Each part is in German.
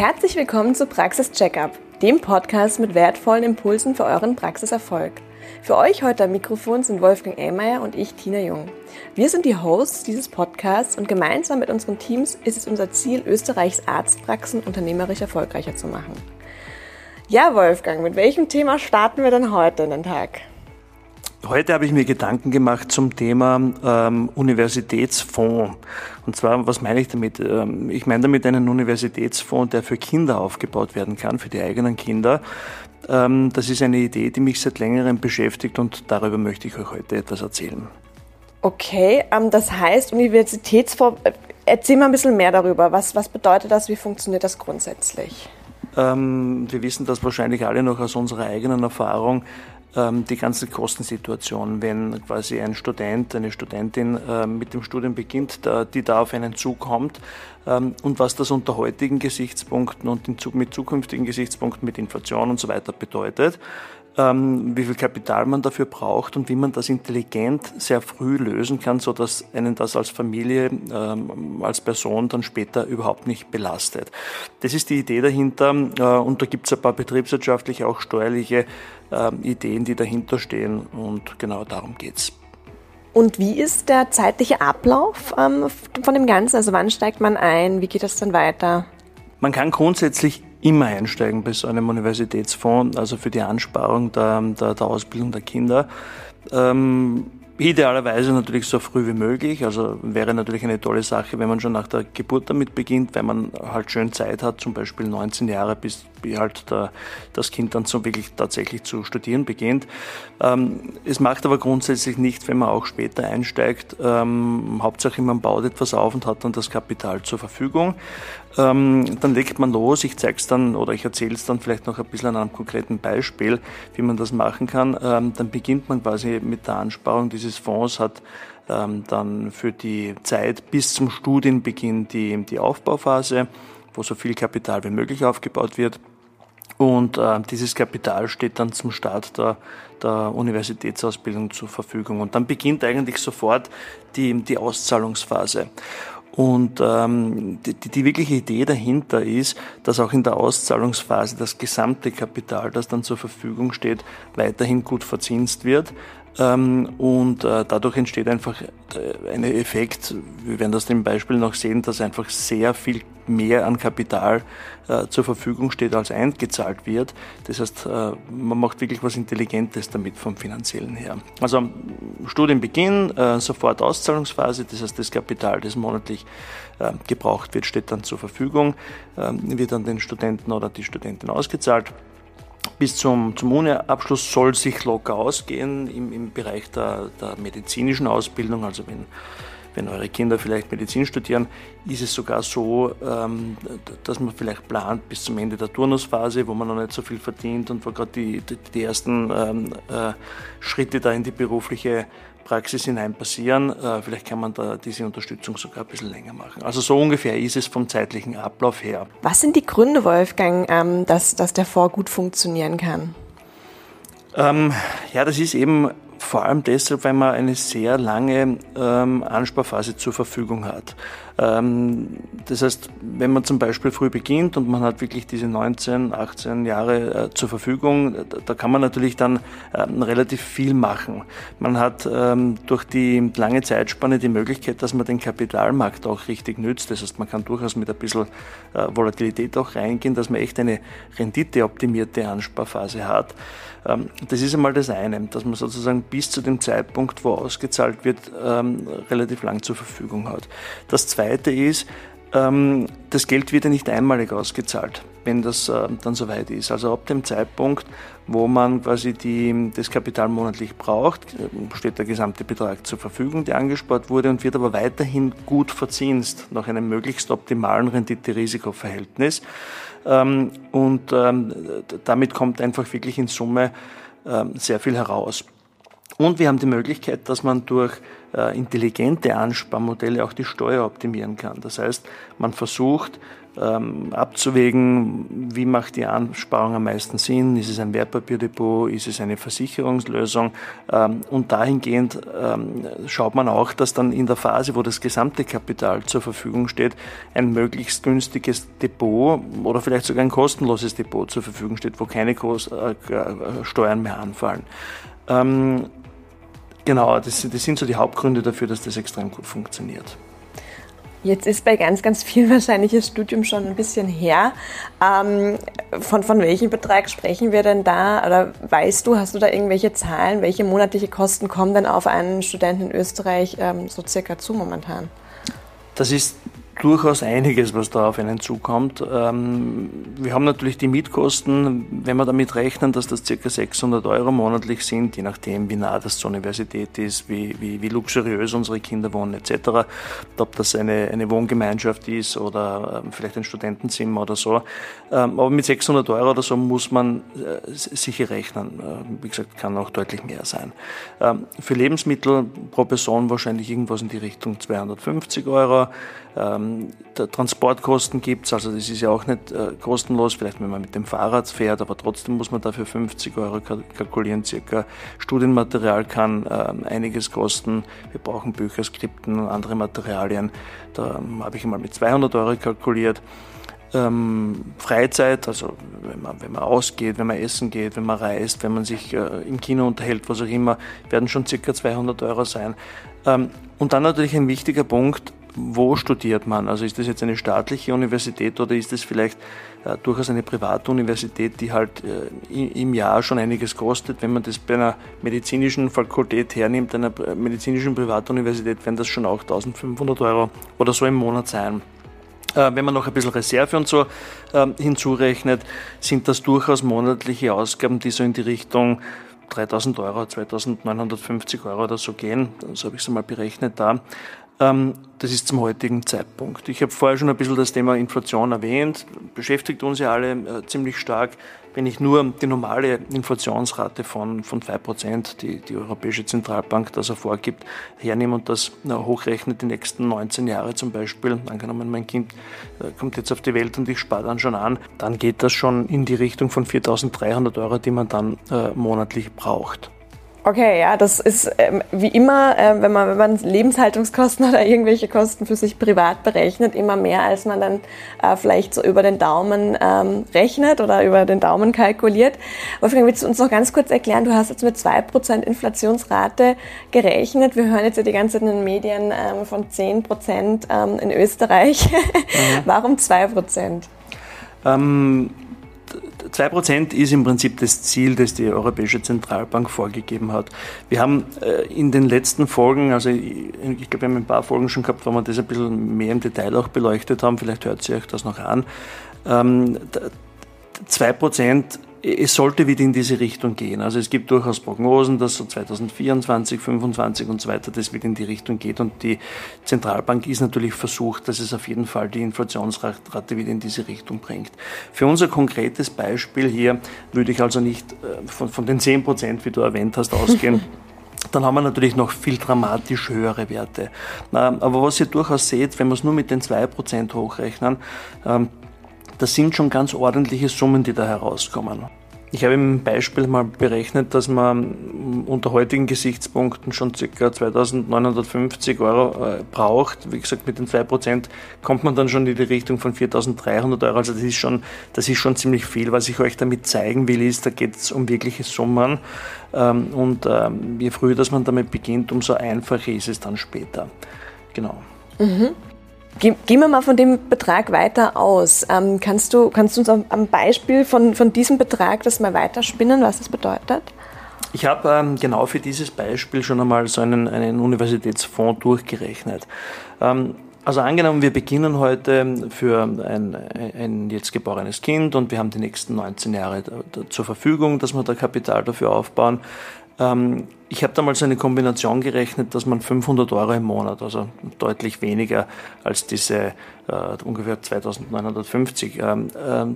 Herzlich willkommen zu Praxis Checkup, dem Podcast mit wertvollen Impulsen für euren Praxiserfolg. Für euch heute am Mikrofon sind Wolfgang Ehlmeier und ich, Tina Jung. Wir sind die Hosts dieses Podcasts und gemeinsam mit unseren Teams ist es unser Ziel, Österreichs Arztpraxen unternehmerisch erfolgreicher zu machen. Ja, Wolfgang, mit welchem Thema starten wir denn heute in den Tag? Heute habe ich mir Gedanken gemacht zum Thema ähm, Universitätsfonds. Und zwar, was meine ich damit? Ähm, ich meine damit einen Universitätsfonds, der für Kinder aufgebaut werden kann, für die eigenen Kinder. Ähm, das ist eine Idee, die mich seit längerem beschäftigt und darüber möchte ich euch heute etwas erzählen. Okay, ähm, das heißt Universitätsfonds, äh, erzähl mal ein bisschen mehr darüber. Was, was bedeutet das? Wie funktioniert das grundsätzlich? Ähm, wir wissen das wahrscheinlich alle noch aus unserer eigenen Erfahrung die ganze Kostensituation, wenn quasi ein Student, eine Studentin äh, mit dem Studium beginnt, die da auf einen Zug kommt ähm, und was das unter heutigen Gesichtspunkten und mit zukünftigen Gesichtspunkten mit Inflation und so weiter bedeutet ähm, wie viel Kapital man dafür braucht und wie man das intelligent sehr früh lösen kann, so dass einen das als Familie, ähm, als Person dann später überhaupt nicht belastet. Das ist die Idee dahinter äh, und da gibt es ein paar betriebswirtschaftliche, auch steuerliche äh, Ideen, die dahinter stehen und genau darum geht's. Und wie ist der zeitliche Ablauf ähm, von dem Ganzen? Also wann steigt man ein? Wie geht das dann weiter? Man kann grundsätzlich immer einsteigen bei so einem Universitätsfonds, also für die Ansparung der, der, der Ausbildung der Kinder. Ähm, Idealerweise natürlich so früh wie möglich. Also wäre natürlich eine tolle Sache, wenn man schon nach der Geburt damit beginnt, weil man halt schön Zeit hat, zum Beispiel 19 Jahre, bis halt der, das Kind dann so wirklich tatsächlich zu studieren beginnt. Ähm, es macht aber grundsätzlich nicht, wenn man auch später einsteigt. Ähm, Hauptsache man baut etwas auf und hat dann das Kapital zur Verfügung. Ähm, dann legt man los. Ich zeige es dann oder ich erzähle es dann vielleicht noch ein bisschen an einem konkreten Beispiel, wie man das machen kann. Ähm, dann beginnt man quasi mit der Ansparung dieses dieses Fonds hat ähm, dann für die Zeit bis zum Studienbeginn die, die Aufbauphase, wo so viel Kapital wie möglich aufgebaut wird. Und äh, dieses Kapital steht dann zum Start der, der Universitätsausbildung zur Verfügung. Und dann beginnt eigentlich sofort die, die Auszahlungsphase. Und ähm, die, die wirkliche Idee dahinter ist, dass auch in der Auszahlungsphase das gesamte Kapital, das dann zur Verfügung steht, weiterhin gut verzinst wird. Ähm, und äh, dadurch entsteht einfach äh, ein Effekt, wir werden das im Beispiel noch sehen, dass einfach sehr viel mehr an Kapital äh, zur Verfügung steht, als eingezahlt wird. Das heißt, man macht wirklich was Intelligentes damit vom finanziellen her. Also Studienbeginn, sofort Auszahlungsphase, das heißt, das Kapital, das monatlich gebraucht wird, steht dann zur Verfügung, ähm, wird an den Studenten oder die Studentin ausgezahlt bis zum, zum Uni-Abschluss soll sich locker ausgehen im, im Bereich der, der medizinischen Ausbildung. Also wenn, wenn eure Kinder vielleicht Medizin studieren, ist es sogar so, ähm, dass man vielleicht plant bis zum Ende der Turnusphase, wo man noch nicht so viel verdient und wo gerade die, die, ersten ähm, äh, Schritte da in die berufliche Praxis hinein passieren. Äh, vielleicht kann man da diese Unterstützung sogar ein bisschen länger machen. Also so ungefähr ist es vom zeitlichen Ablauf her. Was sind die Gründe, Wolfgang, ähm, dass, dass der Fonds gut funktionieren kann? Ähm, ja, das ist eben vor allem deshalb, weil man eine sehr lange ähm, Ansparphase zur Verfügung hat. Ähm, das heißt, wenn man zum Beispiel früh beginnt und man hat wirklich diese 19, 18 Jahre äh, zur Verfügung, da, da, kann man natürlich dann ähm, relativ viel machen. Man hat ähm, durch die lange Zeitspanne die Möglichkeit, dass man den Kapitalmarkt auch richtig nützt. Das heißt, man kann durchaus mit ein bisschen äh, Volatilität auch reingehen, dass man echt eine renditeoptimierte Ansparphase hat. Ähm, das ist einmal das eine, dass man sozusagen bis zu dem Zeitpunkt, wo ausgezahlt wird, ähm, relativ lang zur Verfügung hat. Das zweite ist, das Geld wird ja nicht einmalig ausgezahlt, wenn das äh, dann soweit ist. Also ab dem Zeitpunkt, wo man quasi die, das Kapital monatlich braucht, äh, steht der gesamte Betrag zur Verfügung, der angespart wurde und wird aber weiterhin gut verzinst nach einem möglichst optimalen Rendite-Risiko-Verhältnis. Ähm, und ähm, damit kommt einfach wirklich in Summe ähm, sehr viel heraus. Und wir haben die Möglichkeit, dass man durch intelligente Ansparmodelle auch die Steuer optimieren kann. Das heißt, man versucht, ähm, abzuwägen, wie macht die Ansparung am meisten Sinn, ist es ein Wertpapierdepot, ist es eine Versicherungslösung ähm, und dahingehend ähm, schaut man auch, dass dann in der Phase, wo das gesamte Kapital zur Verfügung steht, ein möglichst günstiges Depot oder vielleicht sogar ein kostenloses Depot zur Verfügung steht, wo keine äh, Steuern mehr anfallen. Genau, das, das sind so die Hauptgründe dafür, dass das extrem gut funktioniert. Jetzt ist bei ganz, ganz vielen wahrscheinlich das Studium schon ein bisschen her. Ähm, von, von welchem Betrag sprechen wir denn da? Oder weißt du, hast du da irgendwelche Zahlen? Welche monatliche Kosten kommen denn auf einen Studenten in Österreich ähm, so circa zu momentan? Das ist durchaus einiges, was da auf einen zukommt. Ähm, wir haben natürlich die Mietkosten, wenn wir damit rechnen, dass das ca. 600 Euro monatlich sind, je nachdem, wie nah das zur Universität ist, wie, wie, wie luxuriös unsere Kinder wohnen etc., ob das eine, eine Wohngemeinschaft ist oder ähm, vielleicht ein Studentenzimmer oder so. Ähm, aber mit 600 Euro oder so muss man äh, sicher rechnen. Wie gesagt, kann auch deutlich mehr sein. Für Lebensmittel pro Person wahrscheinlich irgendwas in die Richtung 250 Euro. Ähm, Transportkosten gibt es, also das ist ja auch nicht äh, kostenlos, vielleicht wenn man mit dem Fahrrad fährt, aber trotzdem muss man dafür 50 Euro kalkulieren circa. Studienmaterial kann äh, einiges kosten. Wir brauchen Bücher, Skripten und andere Materialien. Da ähm, habe ich mal mit 200 Euro kalkuliert. Ähm, Freizeit, also wenn man, wenn man ausgeht, wenn man essen geht, wenn man reist, wenn man sich äh, im Kino unterhält, was auch immer, werden schon circa 200 Euro sein. Ähm, und dann natürlich ein wichtiger Punkt, wo studiert man? Also ist das jetzt eine staatliche Universität oder ist das vielleicht äh, durchaus eine private Universität, die halt äh, im Jahr schon einiges kostet? Wenn man das bei einer medizinischen Fakultät hernimmt, einer medizinischen Privatuniversität, werden das schon auch 1500 Euro oder so im Monat sein. Äh, wenn man noch ein bisschen Reserve und so äh, hinzurechnet, sind das durchaus monatliche Ausgaben, die so in die Richtung 3000 Euro, 2950 Euro oder so gehen. So habe ich es einmal berechnet da. Ähm, das ist zum heutigen Zeitpunkt. Ich habe vorher schon ein bisschen das Thema Inflation erwähnt, beschäftigt uns ja alle äh, ziemlich stark. Wenn ich nur die normale Inflationsrate von, von 2%, die die Europäische Zentralbank das vorgibt, hernehme und das hochrechnet die nächsten 19 Jahre zum Beispiel, angenommen mein Kind äh, kommt jetzt auf die Welt und ich spare dann schon an, dann geht das schon in die Richtung von 4.300 Euro, die man dann äh, monatlich braucht. Okay, ja, das ist ähm, wie immer, äh, wenn, man, wenn man Lebenshaltungskosten oder irgendwelche Kosten für sich privat berechnet, immer mehr, als man dann äh, vielleicht so über den Daumen ähm, rechnet oder über den Daumen kalkuliert. Wolfgang, willst du uns noch ganz kurz erklären, du hast jetzt mit 2% Inflationsrate gerechnet. Wir hören jetzt ja die ganze Zeit in den Medien ähm, von 10% ähm, in Österreich. Mhm. Warum 2%? Ähm 2% ist im Prinzip das Ziel, das die Europäische Zentralbank vorgegeben hat. Wir haben äh, in den letzten Folgen, also ich glaube, wir haben ein paar Folgen schon gehabt, wo wir das ein bisschen mehr im Detail auch beleuchtet haben, vielleicht hört sich euch das noch an. 2% ähm, es sollte wieder in diese Richtung gehen. Also es gibt durchaus Prognosen, dass so 2024, 2025 und so weiter das wieder in die Richtung geht. Und die Zentralbank ist natürlich versucht, dass es auf jeden Fall die Inflationsrate wieder in diese Richtung bringt. Für unser konkretes Beispiel hier würde ich also nicht äh, von, von den 10 Prozent, wie du erwähnt hast, ausgehen. dann haben wir natürlich noch viel dramatisch höhere Werte. Aber was ihr durchaus seht, wenn wir es nur mit den 2% hochrechnen, ähm, das sind schon ganz ordentliche Summen, die da herauskommen. Ich habe im Beispiel mal berechnet, dass man unter heutigen Gesichtspunkten schon ca. 2950 Euro äh, braucht. Wie gesagt, mit den 2% kommt man dann schon in die Richtung von 4300 Euro. Also das ist schon, das ist schon ziemlich viel. Was ich euch damit zeigen will, ist, da geht es um wirkliche Summen. Ähm, und ähm, je früher, dass man damit beginnt, umso einfacher ist es dann später. Genau. Mhm. Gehen wir mal von dem Betrag weiter aus. Ähm, kannst, du, kannst du uns am Beispiel von, von diesem Betrag das mal weiterspinnen, was das bedeutet? Ich habe ähm, genau für dieses Beispiel schon einmal so einen, einen Universitätsfonds durchgerechnet. Ähm, also angenommen, wir beginnen heute für ein, ein jetzt geborenes Kind und wir haben die nächsten 19 Jahre zur Verfügung, dass wir da Kapital dafür aufbauen. Ähm, ich habe damals eine Kombination gerechnet, dass man 500 Euro im Monat, also deutlich weniger als diese äh, ungefähr 2950, ähm, äh,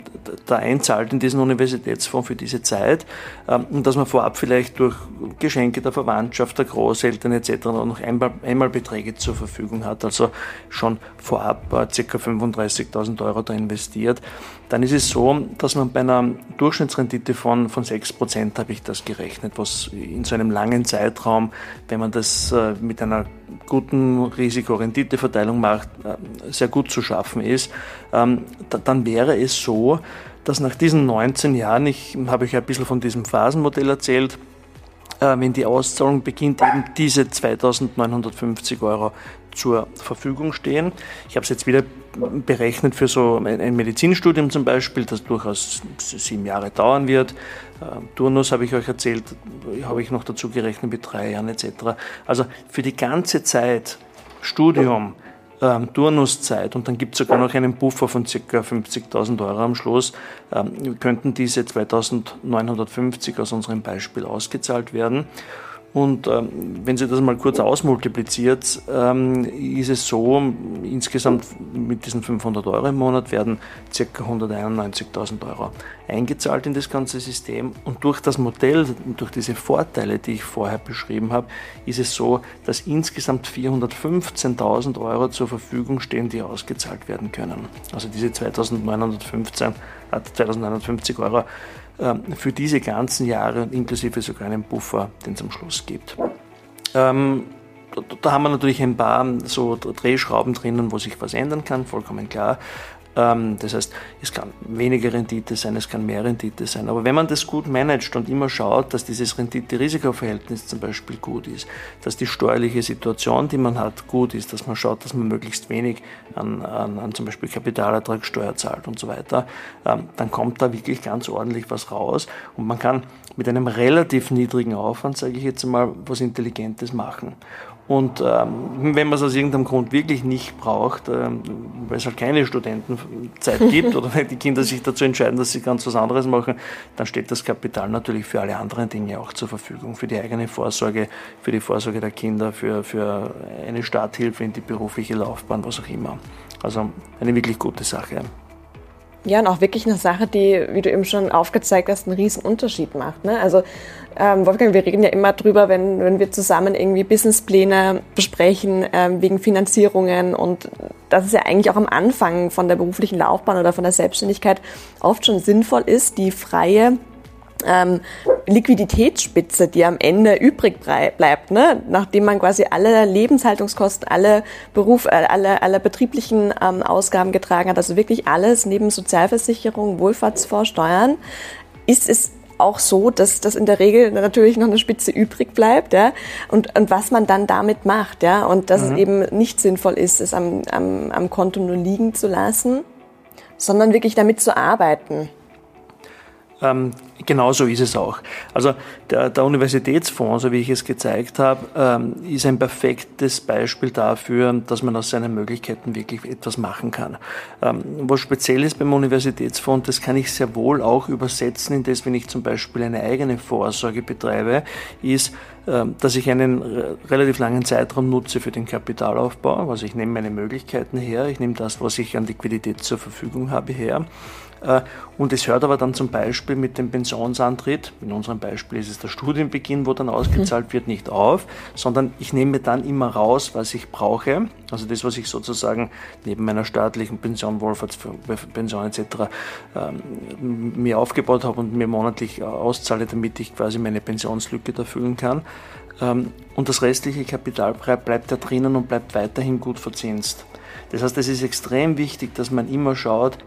da einzahlt in diesen Universitätsfonds für diese Zeit ähm, und dass man vorab vielleicht durch Geschenke der Verwandtschaft, der Großeltern etc. noch einmal, Einmalbeträge zur Verfügung hat, also schon vorab äh, ca. 35.000 Euro da investiert, dann ist es so, dass man bei einer Durchschnittsrendite von, von 6% habe ich das gerechnet, was in so einem langen Zeitraum, wenn man das äh, mit einer guten Risiko-Rendite-Verteilung macht, äh, sehr gut zu schaffen ist, ähm, dann wäre es so, dass nach diesen 19 Jahren, ich habe euch ein bisschen von diesem Phasenmodell erzählt, äh, wenn die Auszahlung beginnt, eben diese 2950 Euro zur Verfügung stehen. Ich habe es jetzt wieder berechnet für so ein Medizinstudium zum Beispiel, das durchaus sieben Jahre dauern wird. Äh, Turnus habe ich euch erzählt, habe ich noch dazu gerechnet mit drei Jahren etc. Also für die ganze Zeit Studium, ähm, Turnuszeit und dann gibt es sogar noch einen Puffer von ca. 50.000 Euro am Schluss, ähm, könnten diese 2950 aus unserem Beispiel ausgezahlt werden. Und ähm, wenn Sie das mal kurz ausmultipliziert, ähm, ist es so, insgesamt mit diesen 500 Euro im Monat werden ca. 191.000 Euro eingezahlt in das ganze System. Und durch das Modell, durch diese Vorteile, die ich vorher beschrieben habe, ist es so, dass insgesamt 415.000 Euro zur Verfügung stehen, die ausgezahlt werden können. Also diese 2915, 2950 Euro ähm, für diese ganzen Jahre inklusive sogar einen Buffer, den es am Schluss gibt. Ähm, da haben wir natürlich ein paar so Drehschrauben drinnen, wo sich was ändern kann, vollkommen klar. Ähm, das heißt, es kann weniger Rendite sein, es kann mehr Rendite sein. Aber wenn man das gut managt und immer schaut, dass dieses Rendite-Risiko-Verhältnis zum Beispiel gut ist, dass die steuerliche Situation, die man hat, gut ist, dass man schaut, dass man möglichst wenig an, an, an zum Beispiel Kapitalertragssteuer zahlt und so weiter, ähm, dann kommt da wirklich ganz ordentlich was raus und man kann mit einem relativ niedrigen Aufwand, sage ich jetzt mal, was Intelligentes machen. Und ähm, wenn man es aus irgendeinem Grund wirklich nicht braucht, ähm, weil es halt keine Studentenzeit gibt oder wenn die Kinder sich dazu entscheiden, dass sie ganz was anderes machen, dann steht das Kapital natürlich für alle anderen Dinge auch zur Verfügung, für die eigene Vorsorge, für die Vorsorge der Kinder, für, für eine Starthilfe in die berufliche Laufbahn, was auch immer. Also eine wirklich gute Sache. Ja, und auch wirklich eine Sache, die, wie du eben schon aufgezeigt hast, einen riesen Unterschied macht. Ne? Also ähm, Wolfgang, wir reden ja immer drüber, wenn, wenn wir zusammen irgendwie Businesspläne besprechen ähm, wegen Finanzierungen und dass es ja eigentlich auch am Anfang von der beruflichen Laufbahn oder von der Selbstständigkeit oft schon sinnvoll ist, die freie ähm, Liquiditätsspitze, die am Ende übrig bleibt, ne? nachdem man quasi alle Lebenshaltungskosten, alle Beruf, äh, alle, alle betrieblichen ähm, Ausgaben getragen hat, also wirklich alles neben Sozialversicherung, Wohlfahrtsfonds, Steuern, ist es auch so, dass das in der Regel natürlich noch eine Spitze übrig bleibt, ja, und, und was man dann damit macht, ja, und dass mhm. es eben nicht sinnvoll ist, es am, am, am Konto nur liegen zu lassen, sondern wirklich damit zu arbeiten. Ähm, genau ist es auch. Also der, der Universitätsfonds, so wie ich es gezeigt habe, ähm, ist ein perfektes Beispiel dafür, dass man aus seinen Möglichkeiten wirklich etwas machen kann. Ähm, was speziell ist beim Universitätsfonds, das kann ich sehr wohl auch übersetzen, in das, wenn ich zum Beispiel eine eigene Vorsorge betreibe, ist, ähm, dass ich einen relativ langen Zeitraum nutze für den Kapitalaufbau. Also ich nehme meine Möglichkeiten her, ich nehme das, was ich an Liquidität zur Verfügung habe, her und es hört aber dann zum Beispiel mit dem Pensionsantritt, in unserem Beispiel ist es der Studienbeginn, wo dann ausgezahlt wird, nicht auf, sondern ich nehme dann immer raus, was ich brauche. Also das, was ich sozusagen neben meiner staatlichen Pension, Wohlfahrtspension etc. Ähm, mir aufgebaut habe und mir monatlich auszahle, damit ich quasi meine Pensionslücke erfüllen kann. Ähm, und das restliche Kapital bleibt da drinnen und bleibt weiterhin gut verzinst. Das heißt, es ist extrem wichtig, dass man immer schaut,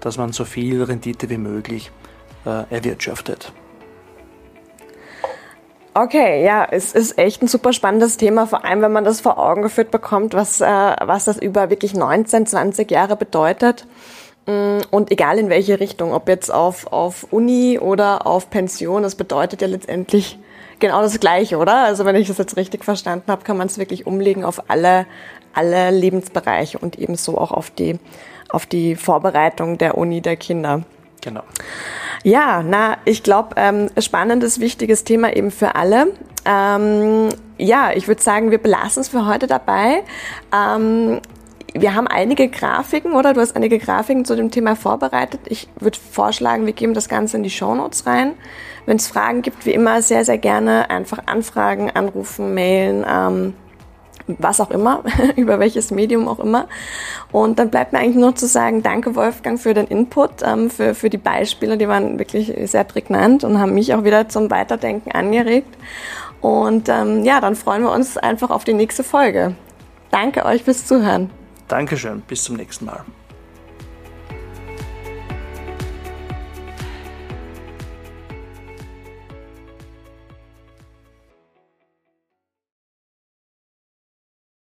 dass man so viel Rendite wie möglich äh, erwirtschaftet. Okay, ja, es ist echt ein super spannendes Thema, vor allem wenn man das vor Augen geführt bekommt, was, äh, was das über wirklich 19, 20 Jahre bedeutet. Mm, und egal in welche Richtung, ob jetzt auf, auf Uni oder auf Pension, das bedeutet ja letztendlich genau das Gleiche, oder? Also wenn ich das jetzt richtig verstanden habe, kann man es wirklich umlegen auf alle, alle Lebensbereiche und ebenso auch auf die auf die Vorbereitung der Uni der Kinder. Genau. Ja, na, ich glaube, ähm, spannendes, wichtiges Thema eben für alle. ähm, ja, ich würde sagen, wir belassen es für heute dabei. Ähm, wir haben einige Grafiken, oder? Du hast einige Grafiken zu dem Thema vorbereitet. Ich würde vorschlagen, wir geben das Ganze in die Show Notes rein. Wenn es Fragen gibt, wie immer, sehr, sehr gerne einfach anfragen, anrufen, mailen, ähm, was auch immer, über welches Medium auch immer. Und dann bleibt mir eigentlich nur zu sagen, danke Wolfgang für den Input, ähm, für, für die Beispiele, die waren wirklich sehr prägnant und haben mich auch wieder zum Weiterdenken angeregt. Und ähm, ja, dann freuen wir uns einfach auf die nächste Folge. Danke euch fürs Zuhören. Dankeschön, bis zum nächsten Mal.